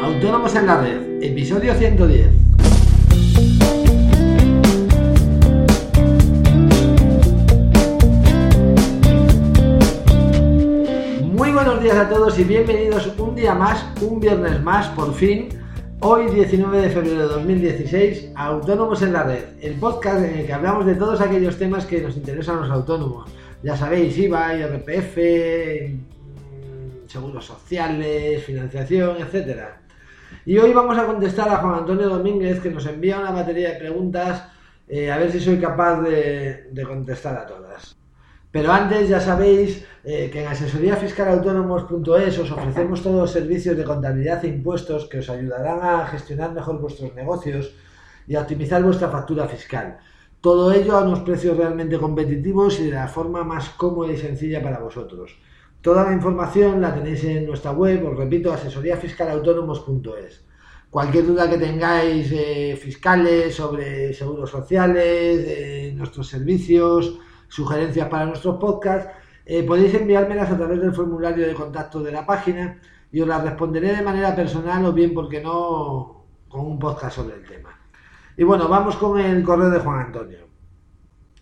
Autónomos en la Red, episodio 110. Muy buenos días a todos y bienvenidos un día más, un viernes más, por fin. Hoy 19 de febrero de 2016, Autónomos en la Red, el podcast en el que hablamos de todos aquellos temas que nos interesan a los autónomos. Ya sabéis, IVA, IRPF, seguros sociales, financiación, etcétera. Y hoy vamos a contestar a Juan Antonio Domínguez que nos envía una batería de preguntas eh, a ver si soy capaz de, contestar a todas. Pero antes ya sabéis eh, que en asesoríafiscalautónomos.es os ofrecemos todos los servicios de contabilidad e impuestos que os ayudarán a gestionar mejor vuestros negocios y a optimizar vuestra factura fiscal. Todo ello a unos precios realmente competitivos y de la forma más cómoda y sencilla para vosotros. Toda la información la tenéis en nuestra web, os repito, asesoríafiscalautónomos.es. Cualquier duda que tengáis eh, fiscales sobre seguros sociales, eh, nuestros servicios, sugerencias para nuestros podcasts, eh, podéis enviármelas a través del formulario de contacto de la página y os las responderé de manera personal o bien, porque no, con un podcast sobre el tema. Y bueno, vamos con el correo de Juan Antonio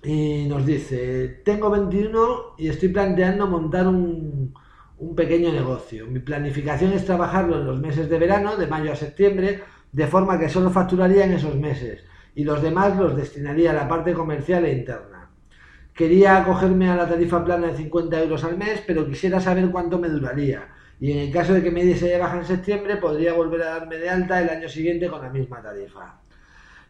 y nos dice, tengo 21 y estoy planteando montar un, un, pequeño negocio. Mi planificación es trabajarlo en los meses de verano, de mayo a septiembre, de forma que solo facturaría en esos meses y los demás los destinaría a la parte comercial e interna. Quería acogerme a la tarifa plana de 50 euros al mes, pero quisiera saber cuánto me duraría. Y en el caso de que me diese de baja en septiembre, podría volver a darme de alta el año siguiente con la misma tarifa.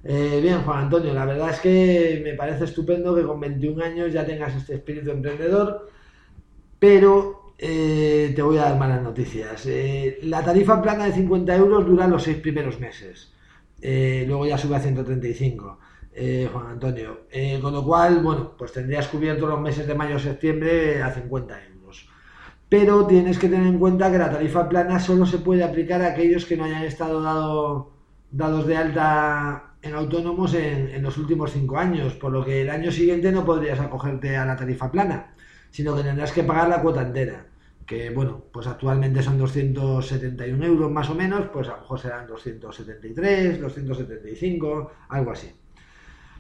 Eh, bien, Juan Antonio, la verdad es que me parece estupendo que con 21 años ya tengas este espíritu emprendedor, pero eh, te voy a dar malas noticias. Eh, la tarifa plana de 50 euros dura los seis primeros meses, luego ya sube a 135. Eh, Juan Antonio, con lo cual, bueno, pues tendrías cubierto los meses de mayo a septiembre a 50 euros. Pero tienes que tener en cuenta que la tarifa plana solo se puede aplicar a aquellos que no hayan estado dado, dados de alta en autónomos en, en, los últimos cinco años, por lo que el año siguiente no podrías acogerte a la tarifa plana, sino que tendrás que pagar la cuota entera, que bueno, pues actualmente son 271 euros más o menos, pues a lo mejor serán 273, 275, algo así.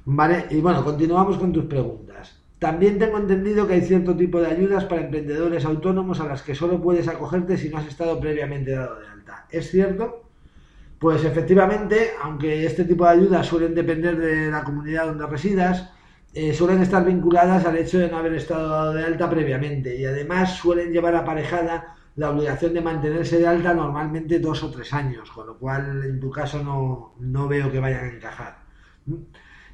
Vale, y bueno, continuamos con tus preguntas. También tengo entendido que hay cierto tipo de ayudas para emprendedores autónomos a las que solo puedes acogerte si no has estado previamente dado de alta. ¿Es cierto? Pues efectivamente, aunque este tipo de ayudas suelen depender de la comunidad donde residas, eh, suelen estar vinculadas al hecho de no haber estado dado de alta previamente y además suelen llevar aparejada la obligación de mantenerse de alta normalmente dos o tres años, con lo cual en tu caso no, no veo que vayan a encajar.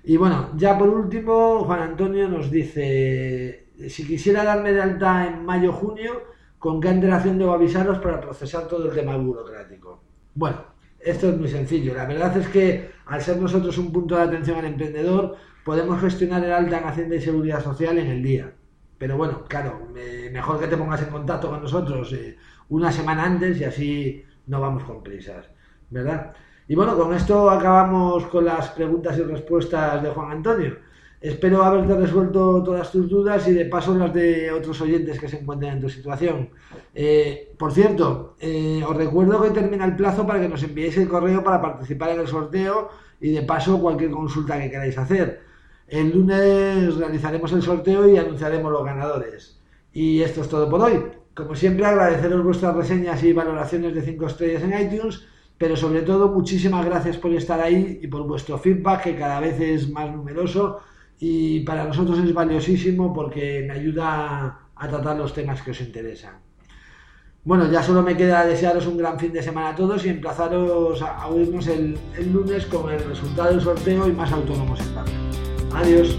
Y bueno, ya por último, Juan Antonio nos dice, si quisiera darme de alta en mayo-junio, ¿con qué antelación debo avisaros para procesar todo el tema burocrático? Bueno, esto es muy sencillo. La verdad es que al ser nosotros un punto de atención al emprendedor, podemos gestionar el alta en Hacienda y Seguridad Social en el día. Pero bueno, claro, eh, mejor que te pongas en contacto con nosotros eh, una semana antes y así no vamos con prisas, ¿verdad? Y bueno, con esto acabamos con las preguntas y respuestas de Juan Antonio. Espero haberte resuelto todas tus dudas y de paso las de otros oyentes que se encuentren en tu situación. Eh, por cierto, eh, os recuerdo que termina el plazo para que nos enviéis el correo para participar en el sorteo y de paso cualquier consulta que queráis hacer. El lunes realizaremos el sorteo y anunciaremos los ganadores. Y esto es todo por hoy. Como siempre, agradeceros vuestras reseñas y valoraciones de 5 estrellas en iTunes pero sobre todo muchísimas gracias por estar ahí y por vuestro feedback que cada vez es más numeroso y para nosotros es valiosísimo porque me ayuda a tratar los temas que os interesan. Bueno, ya solo me queda desearos un gran fin de semana a todos y emplazaros a oírnos el, el lunes con el resultado del sorteo y más autónomos en Adiós.